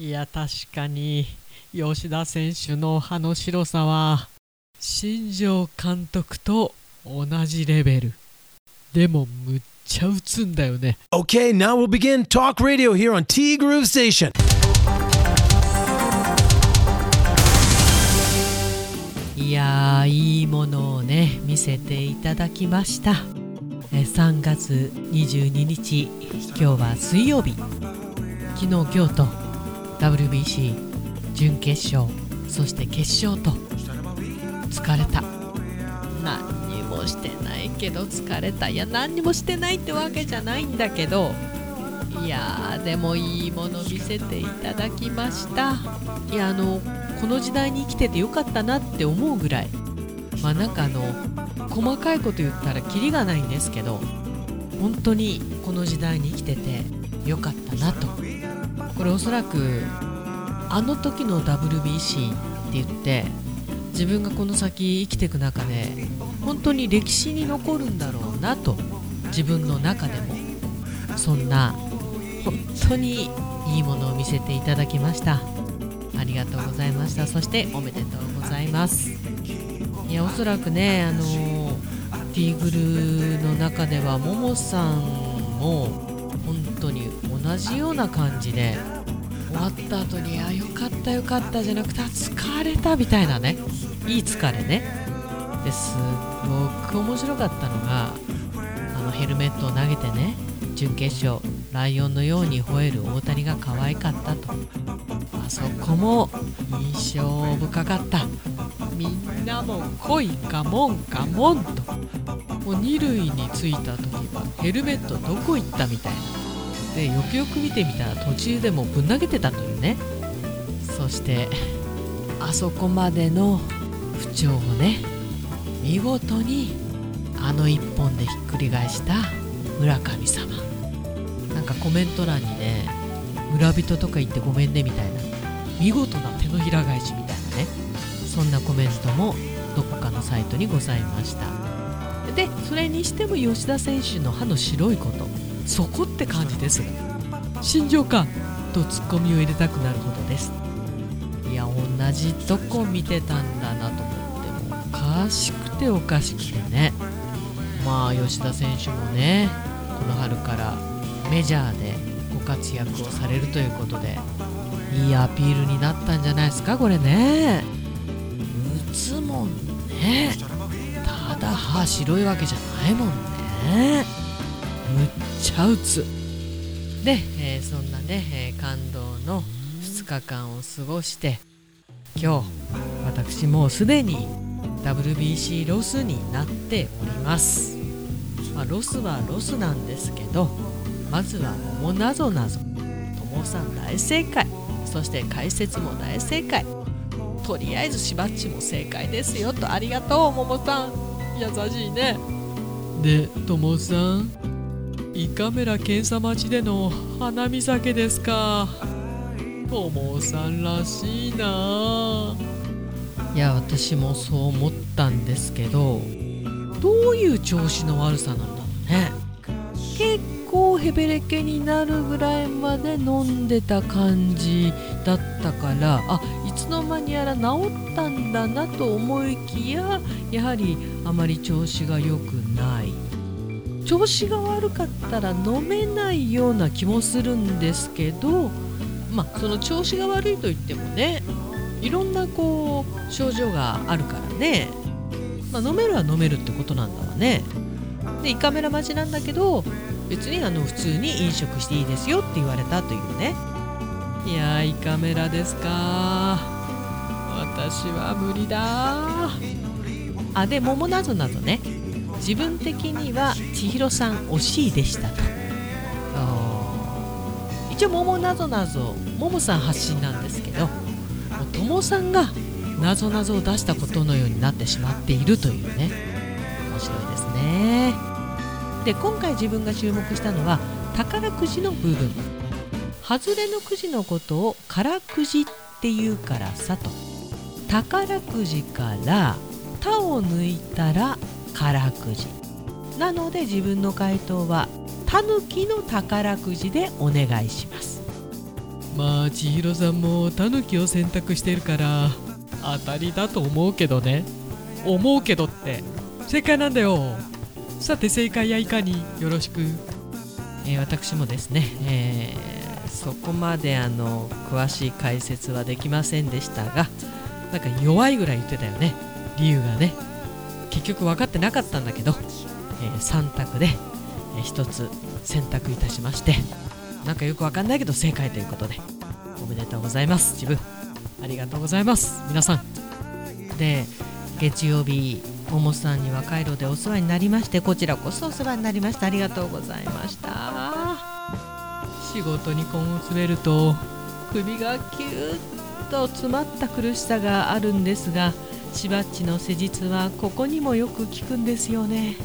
いや確かに吉田選手の歯の白さは新庄監督と同じレベル。でもむっちゃ打つんだよね。Okay, now we'll begin Talk Radio here on T Groove Station. いやーいいものをね見せていただきました。え3月22日今日は水曜日。昨日今日と WBC 準決勝そして決勝と疲れた。何にもしてないけど疲れた。いや何にもしてないってわけじゃないんだけどいやーでもいいもの見せていただきました。いやあのこの時代に生きててよかったなって思うぐらい。まあなんかあの細かいこと言ったらキリがないんですけど本当にこの時代に生きててよかったなと。これおそらくあの時の WBC って言って自分がこの先生きていく中で本当に歴史に残るんだろうなと自分の中でもそんな本当にいいものを見せていただきました。ありがとうございました。そしておめでとうございます。いやおそらくねあのティーグルの中ではももさんも本当に同じような感じで終わった後に「あよかったよかった」じゃなくてあ「疲れた」みたいなね。いい疲れね。ですごく面白かったのがあのヘルメットを投げてね準決勝ライオンのように吠える大谷が可愛かったと。あそこも印象深かった。みんなも来いカモンカモンと。もう二塁に着いた時はヘルメットどこ行ったみたいな。でよくよく見てみたら途中でもぶん投げてたというね。そしてあそこまでの不調をね見事にあの一本でひっくり返した村神様。なんかコメント欄にね村人とか言ってごめんねみたいな見事な手のひら返しみたいなねそんなコメントもどこかのサイトにございました。でそれにしても吉田選手の歯の白いことそこって感じです。心情かとツッコミを入れたくなるほどです。いや同じとこ見てたんだなと思ってもおかしくておかしくてね。まあ吉田選手もねこの春からメジャーでご活躍をされるということでいいアピールになったんじゃないですかこれね。打つもんね。ただ歯白いわけじゃないもんね。むっちゃ打つで、えーそんなね、え感動の2日間を過ごして今日私もうすでに WBC ロスになっております、まあ、ロスはロスなんですけどまずは桃なぞなぞ。ともさん大正解。そして解説も大正解。とりあえずしばっちも正解ですよとありがとう桃さん。優しいね。でともさん胃カメラ検査待ちでの花見酒ですか。ともさんらしいな。いや私もそう思ったんですけどどういう調子の悪さなんだろうね。結構ヘベレケになるぐらいまで飲んでた感じだったからあいつの間にやら治ったんだなと思いきややはりあまり調子が良くない。調子が悪かったら飲めないような気もするんですけどまあその調子が悪いといってもねいろんなこう症状があるからね、まあ、飲めるは飲めるってことなんだわね。で胃カメラ待ちなんだけど別にあの普通に飲食していいですよって言われたというね。いや胃カメラですか。私は無理だ。あで桃なぞなぞね。自分的には千尋さん惜しいでしたと一応桃なぞなぞ桃さん発信なんですけどもさんがなぞなぞを出したことのようになってしまっているというね面白いですね。で今回自分が注目したのは宝くじの部分。外れのくじのことをからくじっていうからさと。宝くじから「た」を抜いたらからくじ。なので自分の回答は「たぬきの宝くじ」でお願いします。まあ千尋さんもタヌキを選択してるから当たりだと思うけどね。思うけどって。正解なんだよ。さて正解やいかによろしく、えー私もですね、えーそこまであの詳しい解説はできませんでしたがなんか弱いぐらい言ってたよね。理由がね結局分かってなかったんだけど、え3択で、え1つ選択いたしましてなんかよく分かんないけど正解ということでおめでとうございます。自分ありがとうございます。皆さん。で月曜日ももさんにはカイロでお世話になりましてこちらこそお世話になりましたありがとうございました。仕事に根を詰めると首がキュッと詰まった苦しさがあるんですがしばっちの施術はここにもよく効くんですよね。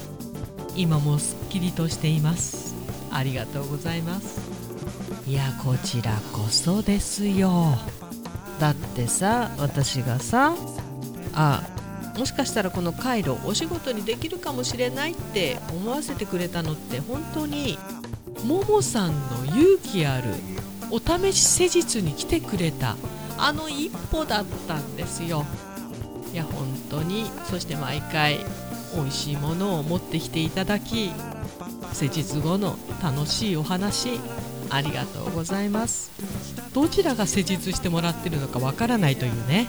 今もすっきりとしています。ありがとうございます。いやこちらこそですよ。だってさ私がさあもしかしたらこの回路お仕事にできるかもしれないって思わせてくれたのって本当にももさんの勇気あるお試し施術に来てくれたあの一歩だったんですよ。いや本当に。そして毎回美味しいものを持ってきていただき施術後の楽しいお話ありがとうございます。どちらが施術してもらってるのかわからないというね。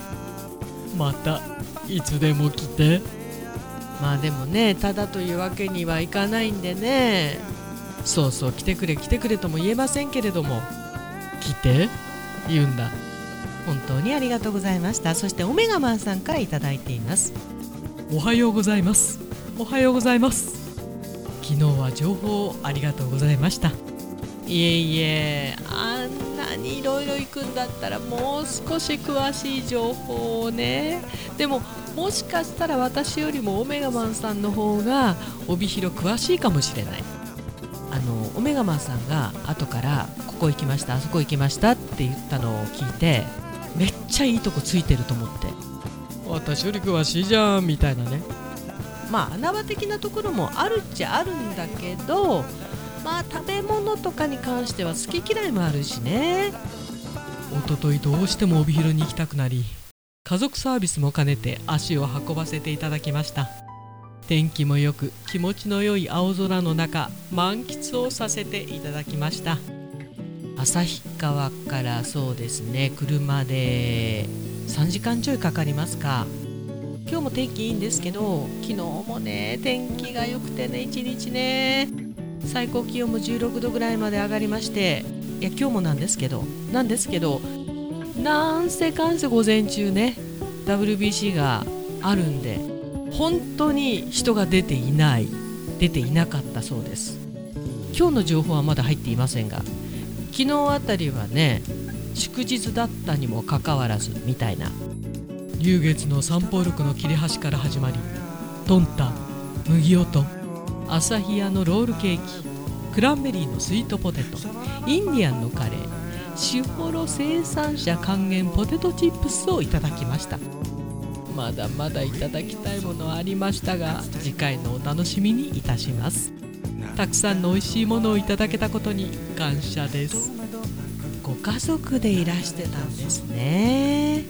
またいつでも来て。まあでもねただというわけにはいかないんでね。そうそう来てくれ来てくれとも言えませんけれども。来て？言うんだ本当にありがとうございました。そしてオメガマンさんからいただいています。おはようございます。おはようございます。昨日は情報ありがとうございました。いえいえあんなにいろいろ行くんだったらもう少し詳しい情報をね。でももしかしたら私よりもオメガマンさんの方が帯広詳しいかもしれない。あのオメガマンさんが後からここ行きましたあそこ行きましたって言ったのを聞いてちゃいいとこついてると思って。私より詳しいじゃんみたいなね。まあ穴場的なところもあるっちゃあるんだけどまあ食べ物とかに関しては好き嫌いもあるしね。一昨日どうしても帯広に行きたくなり家族サービスも兼ねて足を運ばせていただきました。天気もよく気持ちの良い青空の中満喫をさせていただきました旭川からそうですね車で3時間ちょいかかりますか。今日も天気いいんですけど昨日もね天気が良くてね一日ね最高気温も16度ぐらいまで上がりましていや今日もなんですけどなんですけどなんせかんせ午前中ね WBC があるんで本当に人が出ていない出ていなかったそうです。今日の情報はまだ入っていませんが昨日あたりはね祝日だったにもかかわらずみたいな。流月の三宝六の切れ端から始まりトンタ麦音朝日屋のロールケーキクランベリーのスイートポテトインディアンのカレーシュホロ生産者還元ポテトチップスをいただきました。まだまだいただきたいものありましたが次回のお楽しみにいたします。たくさんの美味しいものをいただけたことに感謝です。ご家族でいらしてたんですね。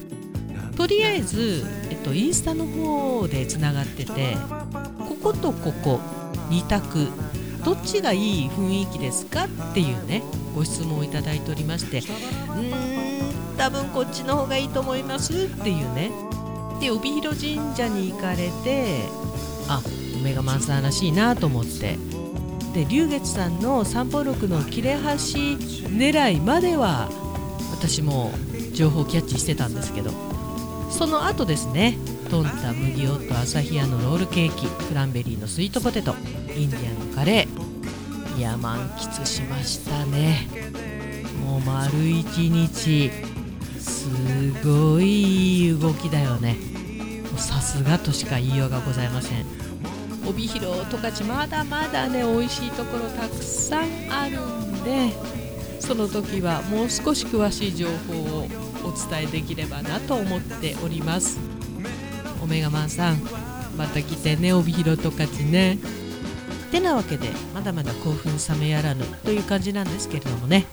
とりあえず、えっと、インスタの方でつながっててこことここ2択どっちがいい雰囲気ですかっていうねご質問をいただいておりましてうーん多分こっちの方がいいと思いますっていうね。で帯広神社に行かれてあオメガマンさんらしいなと思ってで龍月さんの三宝六の切れ端狙いまでは私も情報キャッチしてたんですけど。その後ですねトンタ麦オット朝日屋のロールケーキクランベリーのスイートポテトインディアンのカレーいや満喫しましたね。もう丸一日すごいいい動きだよね。さすがとしか言いようがございません。帯広十勝まだまだね美味しいところたくさんあるんでその時はもう少し詳しい情報をお伝えできればなと思っております。オメガマンさんまた来てね帯広十勝ね。てなわけでまだまだ興奮冷めやらぬという感じなんですけれどもね。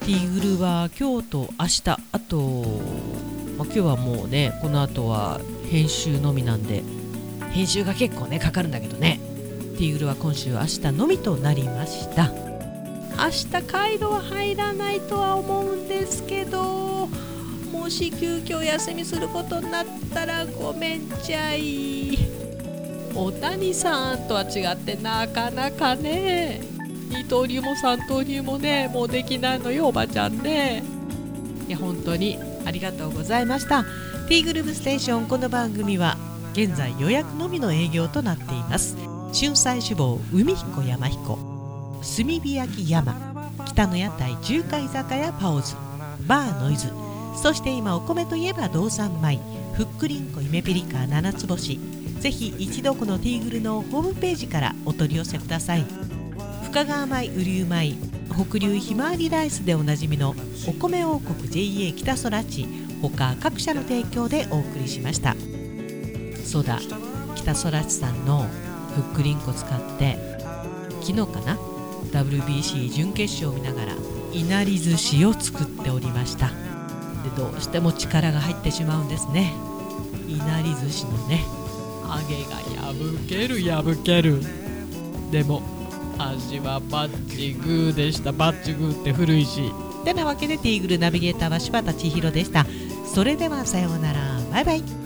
ティーグルは今日と明日あと、まあ、今日はもうねこの後は編集のみなんで編集が結構ねかかるんだけどね。ティーグルは今週明日のみとなりました。明日カイロは入らないとは思うんですけどもし急遽休みすることになったらごめんちゃい。大谷さんとは違ってなかなかね二刀流も三刀流もねもうできないのよおばちゃんね。いや本当にありがとうございました。ティーグループステーション。この番組は現在予約のみの営業となっています。春菜志望海彦山彦炭火焼山北の屋台中華居酒屋パオズバーノイズそして今お米といえば道産米ふっくりんこ夢ピリカ七つ星。ぜひ一度このティーグルのホームページからお取り寄せください。深川米雨竜米北流ひまわりライスでおなじみのお米王国 JA 北空地他各社の提供でお送りしました。そうだ。北空地さんのふっくりんこ使って昨日かな？WBC 準決勝を見ながらいなり寿司を作っておりました。でどうしても力が入ってしまうんですね。いなり寿司のね揚げが破ける破ける。でも味はバッチグーでした。バッチグーって古いし。てなわけでティーグルナビゲーターは柴田千尋でした。それではさようなら。バイバイ。